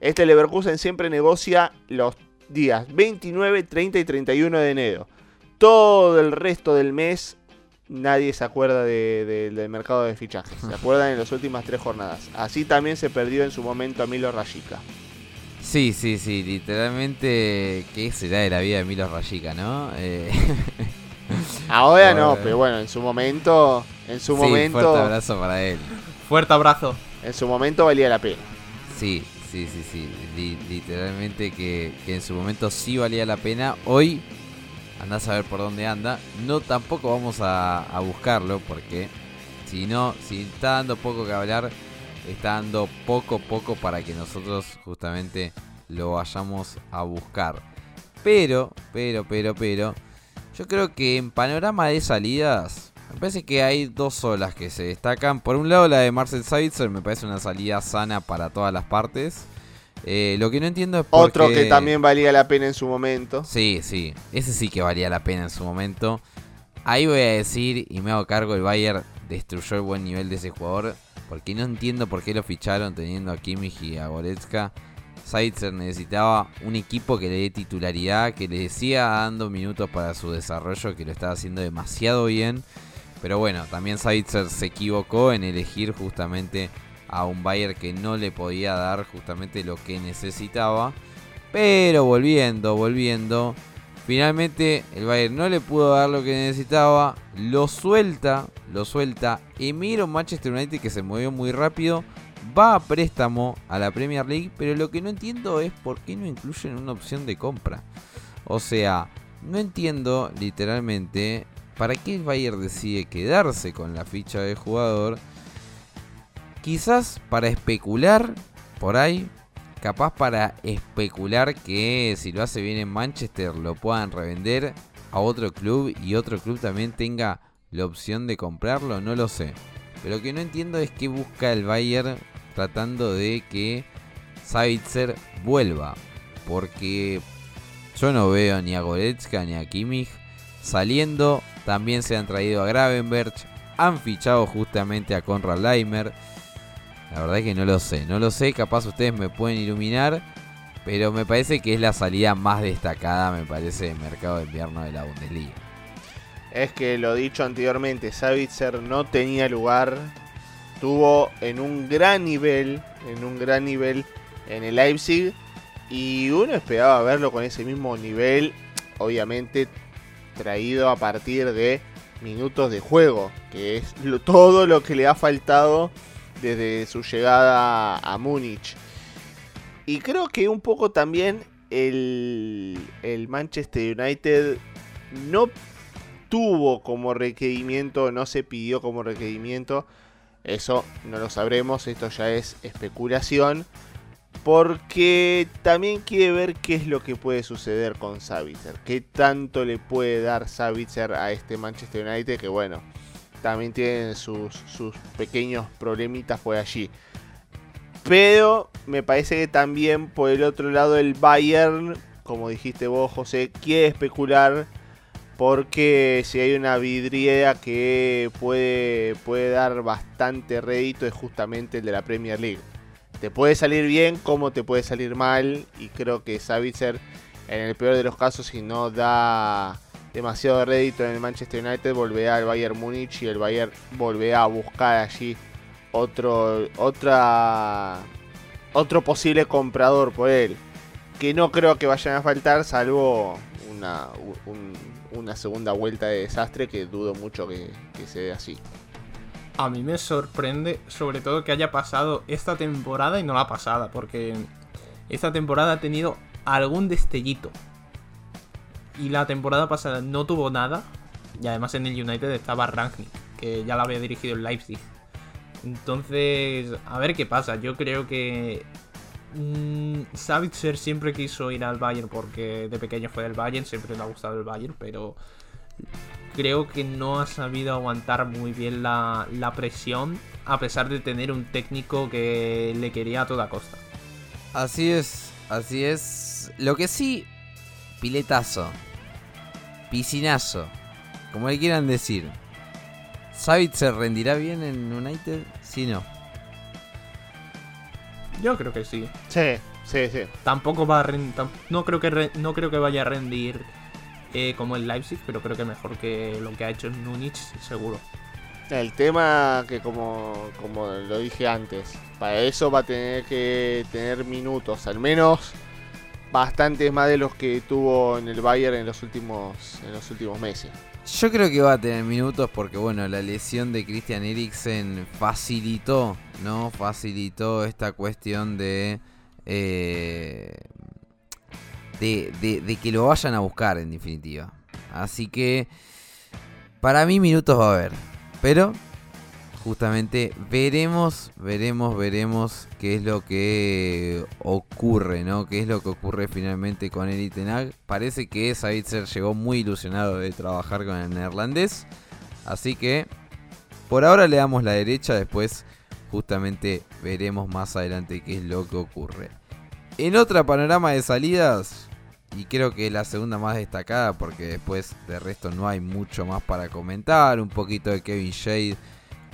Este Leverkusen siempre negocia los días 29, 30 y 31 de enero. Todo el resto del mes nadie se acuerda de- de- del mercado de fichajes. Se [laughs] acuerdan en las últimas tres jornadas. Así también se perdió en su momento a Milo Rajica. Sí, sí, sí, literalmente, ¿qué será de la vida de Milo Rayica, no? Eh, [laughs] Ahora no, pero bueno, en su momento, en su sí, momento, fuerte abrazo para él. Fuerte abrazo. en su momento valía la pena. Sí, sí, sí, sí, li- literalmente que, que en su momento sí valía la pena. Hoy, andás a ver por dónde anda. No tampoco vamos a, a buscarlo porque si no, si está dando poco que hablar, está dando poco, poco para que nosotros justamente lo vayamos a buscar. Pero, pero, pero, pero, yo creo que en panorama de salidas, me parece que hay dos olas que se destacan. Por un lado, la de Marcel Savitzer me parece una salida sana para todas las partes. Eh, lo que no entiendo es por Otro que también valía la pena en su momento. Sí, sí. Ese sí que valía la pena en su momento. Ahí voy a decir, y me hago cargo, el Bayern destruyó el buen nivel de ese jugador. Porque no entiendo por qué lo ficharon teniendo a Kimmich y a Goretzka. Zaitzer necesitaba un equipo que le dé titularidad, que le siga dando minutos para su desarrollo, que lo estaba haciendo demasiado bien. Pero bueno, también Zaitzer se equivocó en elegir justamente a un Bayern que no le podía dar justamente lo que necesitaba. Pero volviendo, volviendo. Finalmente el Bayern no le pudo dar lo que necesitaba. Lo suelta, lo suelta. Emigra un Manchester United que se movió muy rápido. Va a préstamo a la Premier League. Pero lo que no entiendo es por qué no incluyen una opción de compra. O sea, no entiendo literalmente para qué el Bayern decide quedarse con la ficha del jugador. Quizás para especular por ahí. Capaz para especular que si lo hace bien en Manchester lo puedan revender a otro club y otro club también tenga la opción de comprarlo, no lo sé. Pero lo que no entiendo es qué busca el Bayern tratando de que Savitzer vuelva. Porque yo no veo ni a Goretzka ni a Kimmich saliendo. También se han traído a Gravenberch. Han fichado justamente a Conrad Leimer. La verdad es que no lo sé. No lo sé. Capaz ustedes me pueden iluminar. Pero me parece que es la salida más destacada, me parece, del mercado de invierno de la Bundesliga. Es que lo dicho anteriormente, Savitzer no tenía lugar. Tuvo en un gran nivel, en un gran nivel en el Leipzig. Y uno esperaba verlo con ese mismo nivel, obviamente traído a partir de minutos de juego, que es todo lo que le ha faltado desde su llegada a Múnich. Y creo que un poco también el Manchester United no tuvo como requerimiento, no se pidió como requerimiento. Eso no lo sabremos, esto ya es especulación. Porque también quiere ver qué es lo que puede suceder con Savitzer. Qué tanto le puede dar Savitzer a este Manchester United. Que bueno, también tienen sus, sus pequeños problemitas por allí. Pero me parece que también por el otro lado el Bayern, como dijiste vos José, quiere especular porque si hay una vidriera que puede, puede dar bastante rédito es justamente el de la Premier League. Te puede salir bien como te puede salir mal y creo que Savitzer en el peor de los casos si no da demasiado rédito en el Manchester United volverá al Bayern Múnich y el Bayern volverá a buscar allí otro otra otro posible comprador por él que no creo que vayan a faltar salvo una, un- una segunda vuelta de desastre que dudo mucho que, que así A mí me sorprende, sobre todo, que haya pasado esta temporada y no la pasada, porque esta temporada ha tenido algún destellito. Y la temporada pasada no tuvo nada. Y además en el United estaba Rangnick, que ya la había dirigido el Leipzig. Entonces, a ver qué pasa. Yo creo que mm, Savitzer siempre quiso ir al Bayern porque de pequeño fue del Bayern, siempre le ha gustado el Bayern, pero creo que no ha sabido aguantar muy bien la, presión a pesar de tener un técnico que le quería a toda costa. Así es, así es. Lo que sí, piletazo, piscinazo, como le quieran decir. ¿Savitz se rendirá bien en United? Sí, no. Yo creo que sí. sí sí sí Tampoco va a ren- tam- no creo que re- no creo que vaya a rendir eh, como el Leipzig, pero creo que mejor que lo que ha hecho en Múnich, seguro. El tema que como, como lo dije antes, para eso va a tener que tener minutos, al menos bastantes más de los que tuvo en el Bayern en los últimos, en los últimos meses. Yo creo que va a tener minutos porque, bueno, la lesión de Christian Eriksen facilitó, ¿no? Facilitó esta cuestión de, eh, de, de, que lo vayan a buscar, en definitiva. Así que, para mí, minutos va a haber. Pero, justamente, veremos, veremos, veremos qué es lo que ocurre, ¿no? Qué es lo que ocurre finalmente con Erik Ten Hag. Parece que Savitzer llegó muy ilusionado de trabajar con el neerlandés. Así que, por ahora le damos la derecha, después justamente veremos más adelante qué es lo que ocurre. En otra panorama de salidas, y creo que es la segunda más destacada porque después de resto no hay mucho más para comentar, un poquito de Kevin Shade,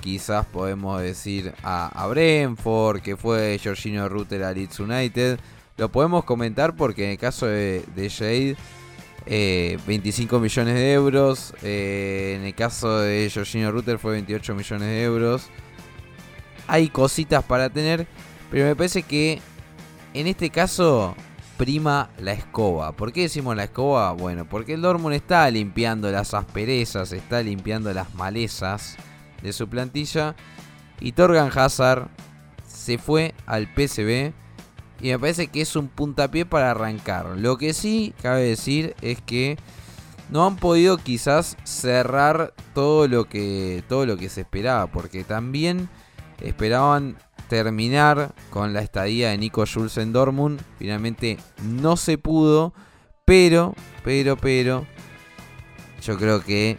quizás podemos decir a, a Brentford, que fue Georgino Rutter a Leeds United, lo podemos comentar porque en el caso de, de Shade, eh, 25 millones de euros, eh, en el caso de Georgino Rutter fue 28 millones de euros, hay cositas para tener, pero me parece que en este caso prima la escoba. ¿Por qué decimos la escoba? Bueno, porque el Dortmund está limpiando las asperezas, está limpiando las malezas de su plantilla. Y Torgan Hazard se fue al PSV. Y me parece que es un puntapié para arrancar. Lo que sí cabe decir es que no han podido quizás cerrar todo lo que, todo lo que se esperaba. Porque también esperaban terminar con la estadía de Nico Schulz en Dortmund. Finalmente no se pudo, pero, pero, pero, yo creo que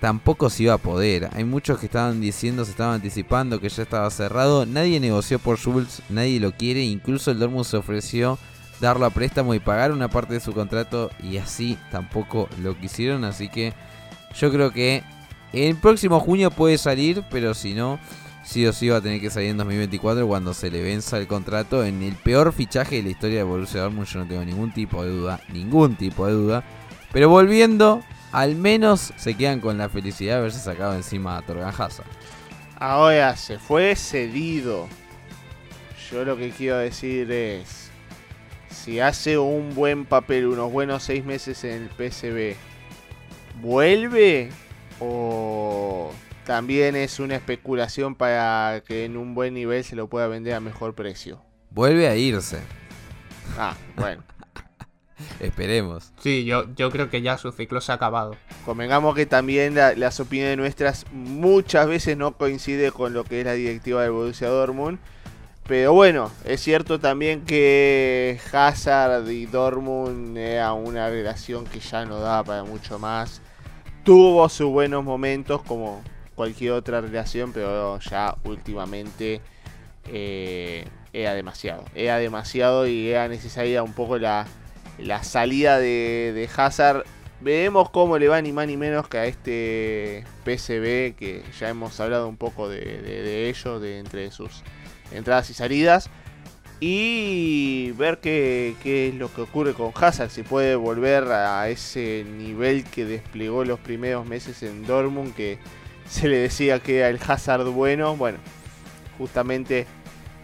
tampoco se iba a poder. Hay muchos que estaban diciendo, se estaban anticipando que ya estaba cerrado. Nadie negoció por Schulz, nadie lo quiere. Incluso el Dortmund se ofreció darlo a préstamo y pagar una parte de su contrato y así tampoco lo quisieron. Así que yo creo que el próximo junio puede salir, pero si no sí o sí va a tener que salir en 2024 cuando se le venza el contrato en el peor fichaje de la historia de Borussia Dortmund. Yo no tengo ningún tipo de duda, ningún tipo de duda. Pero volviendo, al menos se quedan con la felicidad de haberse sacado encima a Torgan. Ahora se fue cedido. Yo lo que quiero decir es, si hace un buen papel, unos buenos seis meses en el PSV, ¿vuelve o también es una especulación para que en un buen nivel se lo pueda vender a mejor precio? Vuelve a irse, Ah, bueno. [laughs] esperemos. Sí, yo, yo creo que ya su ciclo se ha acabado. Convengamos que también la- las opiniones nuestras muchas veces no coincide con lo que es la directiva del Borussia Dortmund. Pero bueno, es cierto también que Hazard y Dortmund era una relación que ya no daba para mucho más. Tuvo sus buenos momentos como cualquier otra relación, pero ya últimamente eh, era demasiado. Era demasiado y era necesaria un poco la, la salida de, de Hazard. Veremos cómo le va ni más ni menos que a este PSV que ya hemos hablado un poco de, de, de ello, de entre sus entradas y salidas. Y ver qué, qué es lo que ocurre con Hazard, si puede volver a ese nivel que desplegó los primeros meses en Dortmund, que se le decía que era el Hazard bueno. Bueno, justamente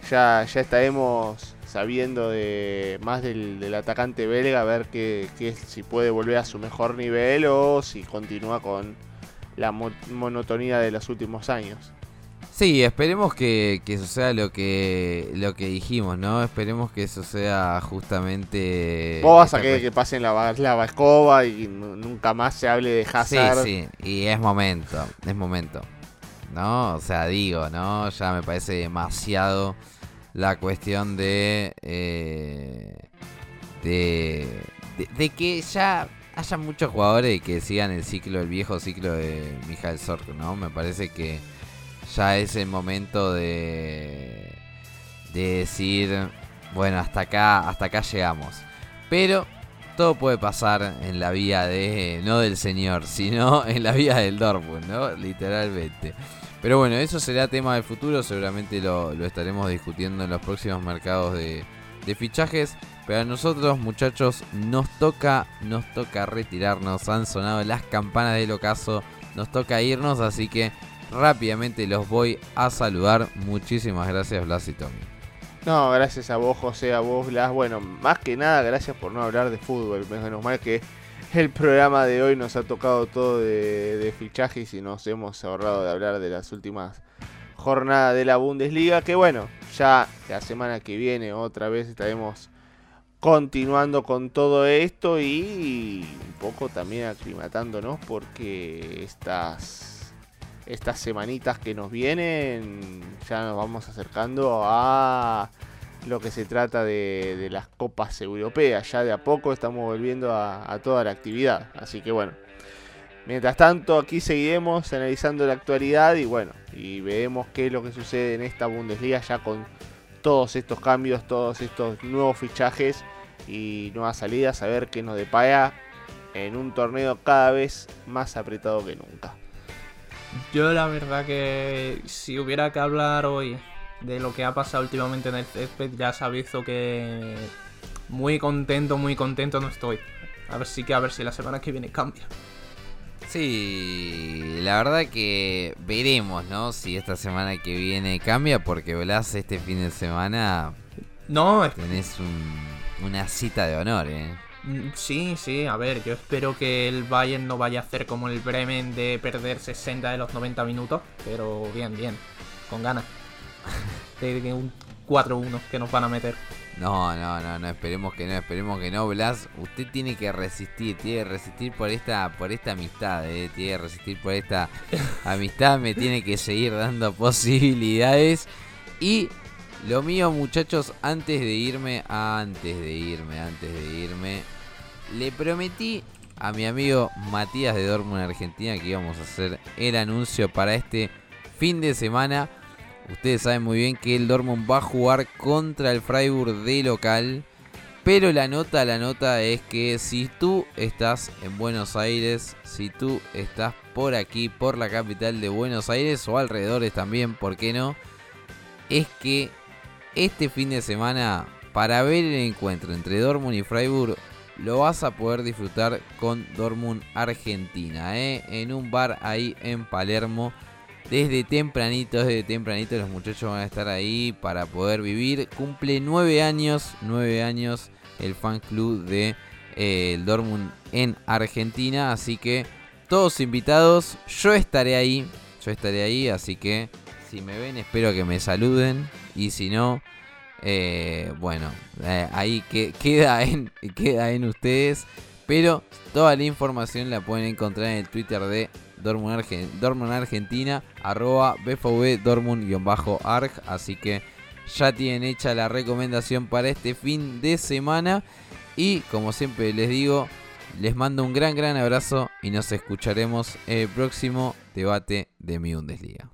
ya, ya estaremos sabiendo de más del, del atacante belga, a ver que, si puede volver a su mejor nivel o si continúa con la mo- monotonía de los últimos años. Sí, esperemos que, que suceda lo que lo que dijimos, ¿no? Esperemos que suceda justamente... Vos vas a querer que pasen la, la escoba y nu- nunca más se hable de Hazard. Sí, sí, y es momento, es momento. ¿No? O sea, digo, ¿no? Ya me parece demasiado la cuestión de. eh, de, de. de que ya haya muchos jugadores que sigan el ciclo, el viejo ciclo de Michael Sork, ¿no? Me parece que ya es el momento de. de decir. Bueno, hasta acá, hasta acá llegamos. Pero todo puede pasar en la vía de, no del señor, sino en la vía del Dortmund, ¿no? Literalmente. Pero bueno, eso será tema del futuro, seguramente lo, lo estaremos discutiendo en los próximos mercados de, de fichajes. Pero a nosotros, muchachos, nos toca, nos toca retirarnos. Han sonado las campanas del ocaso. Nos toca irnos, así que rápidamente los voy a saludar. Muchísimas gracias, Blas y Tommy. No, gracias a vos, José, a vos, Blas. Bueno, más que nada, gracias por no hablar de fútbol. Menos mal que el programa de hoy nos ha tocado todo de, de fichajes y nos hemos ahorrado de hablar de las últimas jornadas de la Bundesliga. Que bueno, ya la semana que viene otra vez estaremos continuando con todo esto y un poco también aclimatándonos porque estas estas semanitas que nos vienen ya nos vamos acercando a lo que se trata de, las copas europeas. Ya de a poco estamos volviendo a, a toda la actividad. Así que bueno. Mientras tanto, aquí seguiremos analizando la actualidad y bueno, y veremos qué es lo que sucede en esta Bundesliga ya con todos estos cambios, todos estos nuevos fichajes y nuevas salidas, a ver qué nos depara en un torneo cada vez más apretado que nunca. Yo la verdad que si hubiera que hablar hoy de lo que ha pasado últimamente en el césped, ya se ha visto que muy contento, muy contento no estoy. A ver si que a ver si la semana que viene cambia. Sí, la verdad que veremos, ¿no? Si esta semana que viene cambia, porque Blas este fin de semana No, es- tenés un- una cita de honor, ¿eh? Mm, sí, sí, a ver, yo espero que el Bayern no vaya a hacer como el Bremen de perder 60 de los 90 minutos, pero bien, bien, con ganas. [laughs] De de un 4-1 que nos van a meter. No, no, no, no, esperemos que no, esperemos que no, Blas. Usted tiene que resistir, tiene que resistir por esta, por esta amistad, eh, tiene que resistir por esta [laughs] amistad, me tiene que seguir dando posibilidades. Y lo mío, muchachos, antes de irme, antes de irme, antes de irme, le prometí a mi amigo Matías de Dortmund Argentina que íbamos a hacer el anuncio para este fin de semana. Ustedes saben muy bien que el Dortmund va a jugar contra el Freiburg de local. Pero la nota, la nota es que si tú estás en Buenos Aires, si tú estás por aquí, por la capital de Buenos Aires o alrededores también, ¿por qué no? Es que este fin de semana, para ver el encuentro entre Dortmund y Freiburg, lo vas a poder disfrutar con Dortmund Argentina, ¿eh? en un bar ahí en Palermo. Desde tempranito, desde tempranito los muchachos van a estar ahí para poder vivir. Cumple nueve años, nueve años el fan club de eh, Dortmund en Argentina. Así que todos invitados, yo estaré ahí, yo estaré ahí. Así que si me ven espero que me saluden y si no, eh, bueno, eh, ahí que, queda, en, [laughs] queda en ustedes. Pero toda la información la pueden encontrar en el Twitter de Dortmund, Argen- Dortmund Argentina, arroba BVB Dortmund-arg. Así que ya tienen hecha la recomendación para este fin de semana. Y como siempre les digo, les mando un gran, gran abrazo y nos escucharemos en el próximo debate de mi Bundesliga.